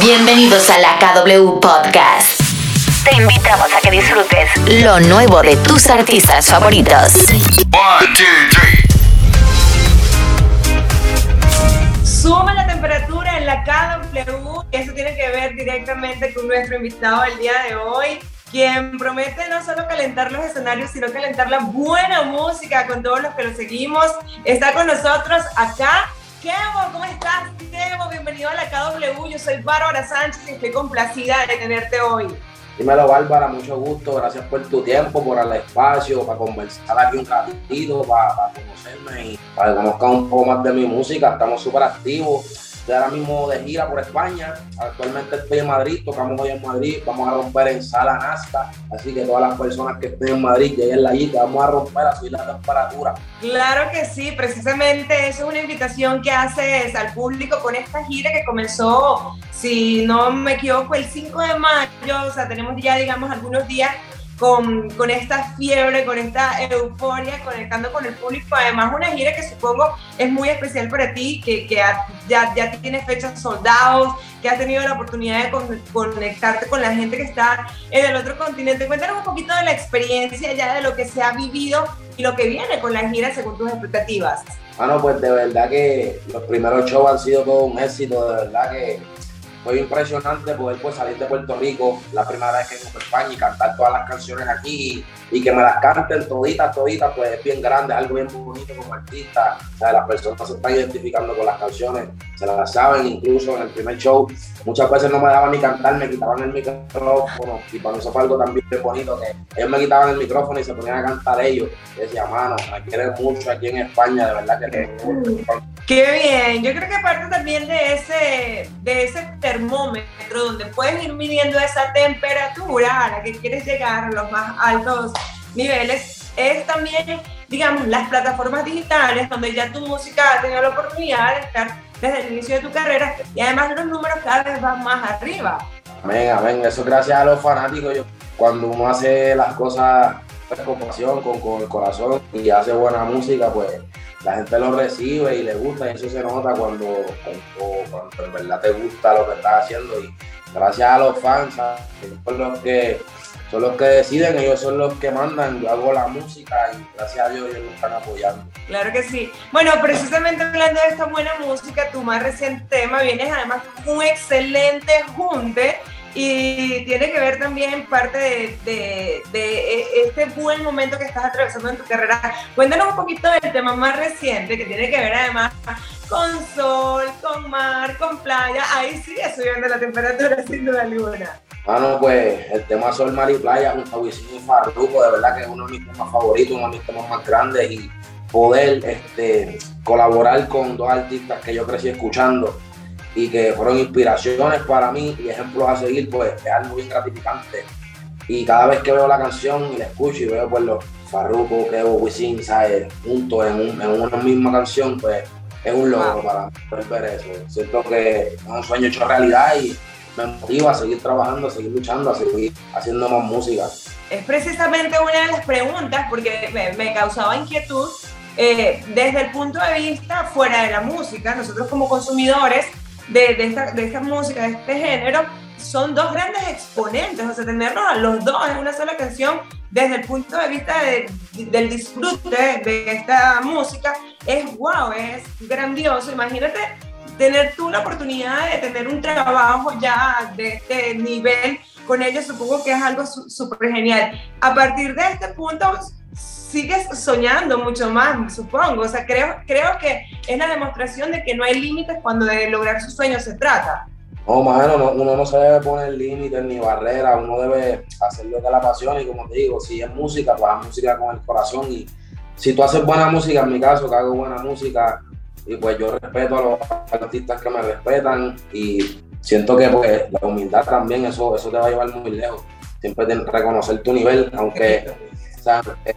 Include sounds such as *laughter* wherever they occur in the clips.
Bienvenidos a la KW Podcast. Te invitamos a que disfrutes lo nuevo de tus artistas favoritos. One, two, three. Sube la temperatura en la KW y eso tiene que ver directamente con nuestro invitado del día de hoy, quien promete no solo calentar los escenarios, sino calentar la buena música con todos los que lo seguimos. Está con nosotros acá. Kevo, ¿cómo estás? Kevo, bienvenido a la KW. Yo soy Bárbara Sánchez y estoy complacida de tenerte hoy. Dímelo, Bárbara, mucho gusto. Gracias por tu tiempo, por el espacio, para conversar aquí un ratito, para, para conocerme y para que conozcan un poco más de mi música. Estamos súper activos. Ahora mismo de gira por España. Actualmente estoy en Madrid, tocamos hoy en Madrid. Vamos a romper en Sala Nazca. Así que todas las personas que estén en Madrid, lleguen allí, que vamos a romper a subir la temperatura. Claro que sí, precisamente eso es una invitación que haces al público con esta gira que comenzó, si no me equivoco, el 5 de mayo. O sea, tenemos ya, digamos, algunos días con, con, esta fiebre, con esta euforia, conectando con el público. Además, una gira que supongo es muy especial para ti, que, que ya, ya tienes fechas soldados, que has tenido la oportunidad de con, conectarte con la gente que está en el otro continente. Cuéntanos un poquito de la experiencia ya de lo que se ha vivido y lo que viene con la gira según tus expectativas. Bueno, pues de verdad que los primeros shows han sido todo un éxito, de verdad que fue impresionante poder pues, salir de Puerto Rico la primera vez que vengo a España y cantar todas las canciones aquí y, que me las canten toditas, toditas, pues es bien grande, algo bien bonito como artista. O sea, las personas se están identificando con las canciones, se las saben, incluso en el primer show muchas veces no me daban ni cantar, me quitaban el micrófono y para mí eso fue algo también bonito que ellos me quitaban el micrófono y se ponían a cantar ellos. Y decía, mano, me quieren mucho aquí en España, de verdad que Qué bien, yo creo que parte también de ese, de ese termómetro donde puedes ir midiendo esa temperatura a la que quieres llegar a los más altos niveles, es también, digamos, las plataformas digitales donde ya tu música ha tenido la oportunidad de estar desde el inicio de tu carrera y además los números cada vez van más arriba. Amén, amén, eso gracias a los fanáticos. Yo, cuando uno hace las cosas con pasión, con, con el corazón y hace buena música, pues la gente lo recibe y le gusta y eso se nota cuando, cuando, en verdad te gusta lo que estás haciendo y gracias a los fans, son los que son los que deciden, ellos son los que mandan, yo hago la música y gracias a Dios ellos me están apoyando. Claro que sí. Bueno, precisamente hablando de esta buena música, tu más reciente tema vienes además un excelente junte y tiene que ver también parte de, este buen momento que estás atravesando en tu carrera. Cuéntanos un poquito del tema más reciente que tiene que ver además con sol, con mar, con playa. Ahí sigue subiendo la temperatura *laughs* sin duda alguna. Bueno, pues el tema Sol, Mar y Playa junto a Wisin y Farruko, de verdad que es uno de mis temas favoritos, uno de mis temas más grandes y poder este, colaborar con dos artistas que yo crecí escuchando y que fueron inspiraciones para mí y ejemplos a seguir, pues es algo bien gratificante. Y cada vez que veo la canción y la escucho y veo pues los Farruko, Kevo, Wisin, ¿sabes? juntos en, un, en, una misma canción, pues es un logro para poder ver eso. Siento que es un sueño hecho realidad y me motiva a seguir trabajando, a seguir luchando, a seguir haciendo más música. Es precisamente una de las preguntas porque me, me causaba inquietud eh, desde el punto de vista fuera de la música. Nosotros como consumidores de, de, esta, de esta música, de este género, son dos grandes exponentes, o sea, tenerlos a los dos en una sola canción desde el punto de vista de, del disfrute de esta música es wow, es grandioso. Imagínate tener tú la oportunidad de tener un trabajo ya de este nivel con ellos, supongo que es algo súper genial. A partir de este punto, sigues soñando mucho más, supongo. O sea, creo, creo que es la demostración de que no hay límites cuando de lograr sus sueños se trata. No, mano, uno no se debe poner límites ni barreras, uno debe hacer lo que la pasión y como te digo, si es música, pues haz música con el corazón y si tú haces buena música, en mi caso, que hago buena música, y pues yo respeto a los artistas que me respetan y siento que pues la humildad también, eso, eso te va a llevar muy lejos. Siempre reconocer tu nivel, aunque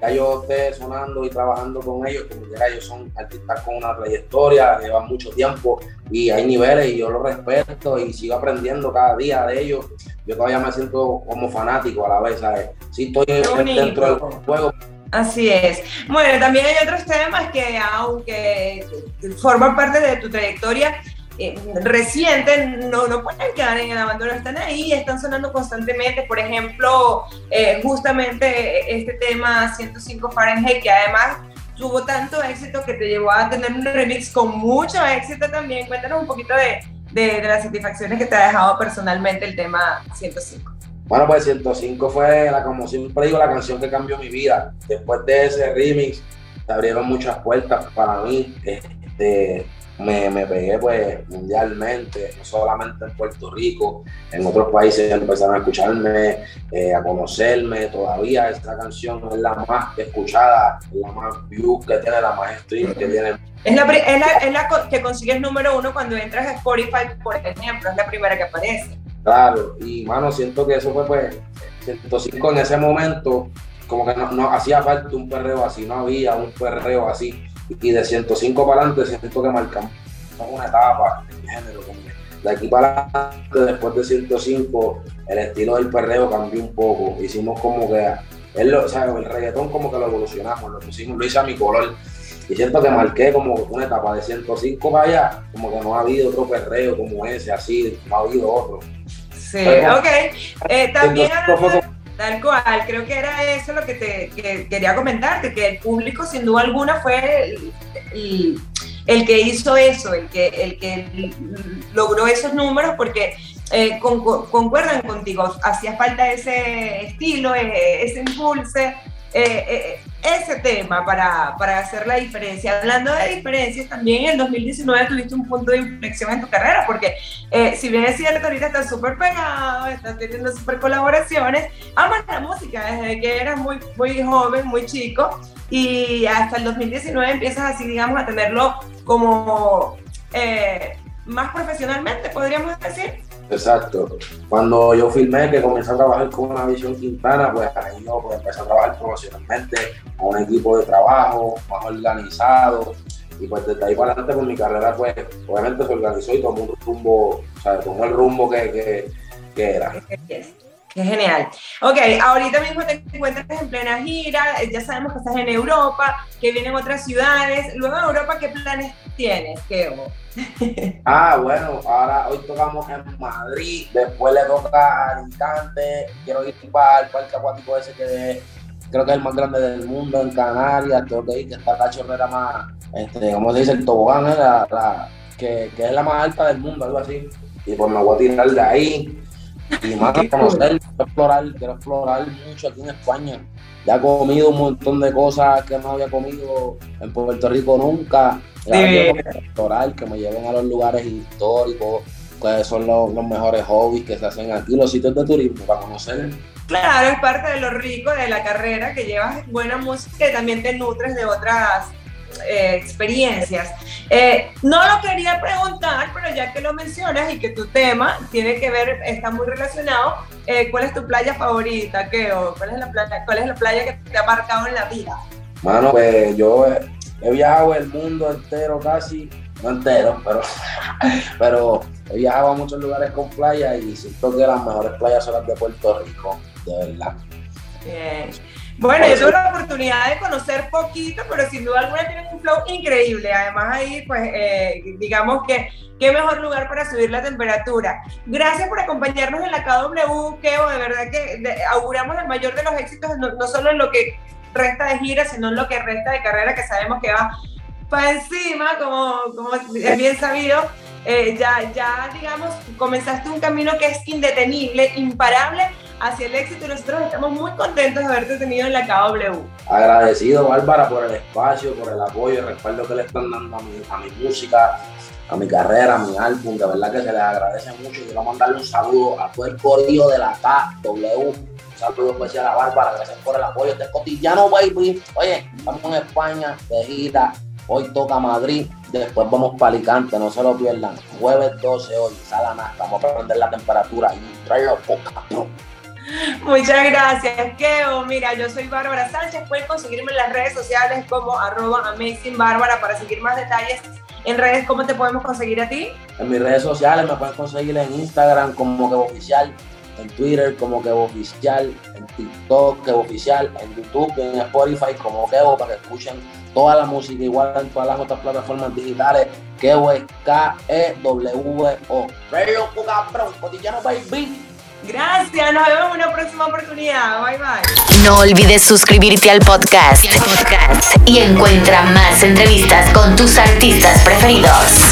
ya yo esté sonando y trabajando con ellos, como ya ellos son artistas con una trayectoria, llevan mucho tiempo y hay niveles y yo los respeto y sigo aprendiendo cada día de ellos. Yo todavía me siento como fanático a la vez, ¿sabes? Sí estoy dentro del juego, Así es. Bueno, también hay otros temas que, aunque forman parte de tu trayectoria, eh, recientes no, no pueden quedar en el abandono, están ahí, están sonando constantemente. Por ejemplo, eh, justamente este tema 105 Fahrenheit, que además tuvo tanto éxito que te llevó a tener un remix con mucho éxito también. Cuéntanos un poquito de, de, de las satisfacciones que te ha dejado personalmente el tema 105. Bueno, pues 105 fue, la, como siempre digo, la canción que cambió mi vida. Después de ese remix, se abrieron muchas puertas para mí. Este, me, me, pegué pues mundialmente, no solamente en Puerto Rico, en otros países empezaron a escucharme, eh, a conocerme. Todavía esta canción es la más escuchada, es la más views que tiene, la más stream que tiene. Es la, es, la, es la que consigues número uno cuando entras a Spotify, por ejemplo, es la primera que aparece. Claro, y mano, siento que eso fue pues 105 en ese momento, como que no, no hacía falta un perreo así, no había un perreo así. Y de 105 para adelante siento que marcamos una etapa en el género. De aquí para adelante, después de 105, el estilo del perreo cambió un poco. Hicimos como que, él o sea, el reggaetón como que lo evolucionamos, lo pusimos, lo hice a mi color. Y siento que marqué como una etapa de 105 para allá, como que no ha habido otro perreo como ese, así, no ha habido otro. Sí, Pero, ok. Eh, también tal cual, creo que era eso lo que te que quería comentarte, que el público sin duda alguna fue el, el, que hizo eso, el que, el que logró esos números, porque eh, con, con, concuerdan contigo, hacía falta ese estilo, ese, ese impulse, eh, eh, ese tema para, para, hacer la diferencia. Hablando de diferencias, también en el 2019 tuviste un punto de inflexión en tu carrera, porque eh, si bien es cierto, ahorita estás súper pegado, estás teniendo súper colaboraciones, amas la música desde que eras muy, muy joven, muy chico, y hasta el 2019 empiezas así, digamos, a tenerlo como eh, más profesionalmente, podríamos decir. Exacto. Cuando yo filmé, que comencé a trabajar con una visión Quintana, pues ahí yo pues, empecé a trabajar profesionalmente con un equipo de trabajo más organizado. Y pues desde ahí para adelante, pues mi carrera, pues obviamente se organizó y tomó un rumbo, o sea, tomó el rumbo que, que, que era. Qué genial. Ok, ahorita mismo te encuentras en plena gira, ya sabemos que estás en Europa, que vienen otras ciudades. Luego en Europa, ¿qué planes tienes, Keo? *laughs* ah, bueno, ahora hoy tocamos en Madrid, después le toca a Alicante, quiero ir para el parque acuático ese que creo que es el más grande del mundo, en Canarias, tengo que ir, que está la chorrera más, este, ¿cómo se dice? El tobogán, ¿eh? la, que, que, es la más alta del mundo, algo así. Y pues me voy a tirar de ahí. Y más a conocer, quiero explorar, quiero explorar mucho aquí en España. Ya he comido un montón de cosas que no había comido en Puerto Rico nunca. Sí. Explorar, que me lleven a los lugares históricos, cuáles son los, los, mejores hobbies que se hacen aquí, los sitios de turismo para conocer. Claro, es parte de lo rico de la carrera, que llevas buena música y también te nutres de otras eh, experiencias. Eh, no lo quería preguntar, pero ya que lo mencionas y que tu tema tiene que ver, está muy relacionado, eh, ¿cuál es tu playa favorita, Keo? ¿Cuál es la playa, cuál es la playa que te ha marcado en la vida? Mano, pues yo he, viajado el mundo entero casi, no entero, pero, *laughs* pero he viajado a muchos lugares con playa y siento que las mejores playas son las de Puerto Rico, de verdad. Bien. Bueno, yo tuve la oportunidad de conocer poquito, pero sin duda alguna tienen un flow increíble. Además ahí, pues, eh, digamos que qué mejor lugar para subir la temperatura. Gracias por acompañarnos en la KW, Keo. De verdad que de, auguramos el mayor de los éxitos, no, no, solo en lo que resta de gira, sino en lo que resta de carrera, que sabemos que va para encima, como, como es bien sabido. Eh, ya, ya, digamos, comenzaste un camino que es indetenible, imparable hacia el éxito y nosotros estamos muy contentos de haberte tenido en la KW. Agradecido, Bárbara, por el espacio, por el apoyo, el respaldo que le están dando a mi, a mi música, a mi carrera, a mi álbum, de verdad que se les agradece mucho. Quiero mandarle un saludo a todo el corrido de la KW. Un saludo especial a Bárbara, gracias por el apoyo. Este cotidiano, baby. Oye, estamos en España de gira. Hoy toca Madrid, después vamos para Alicante, no se lo pierdan. Jueves 12 hoy, Salaná, vamos a prender la temperatura y traerlo poca. Muchas gracias, Keo. Mira, yo soy Bárbara Sánchez. Pueden conseguirme en las redes sociales como arroba amazingbárbara para seguir más detalles. En redes, ¿cómo te podemos conseguir a ti? En mis redes sociales me pueden conseguir en Instagram como que oficial, en Twitter como que oficial, en TikTok que oficial, en YouTube, en Spotify como Kevo para que escuchen toda la música igual en todas las otras plataformas digitales Kewe, K-E-W-O. Re loco, cabrón, cotidiano baby. Gracias, nos vemos en una próxima oportunidad. Bye bye. No olvides suscribirte al podcast, y encuentra más entrevistas con tus artistas preferidos.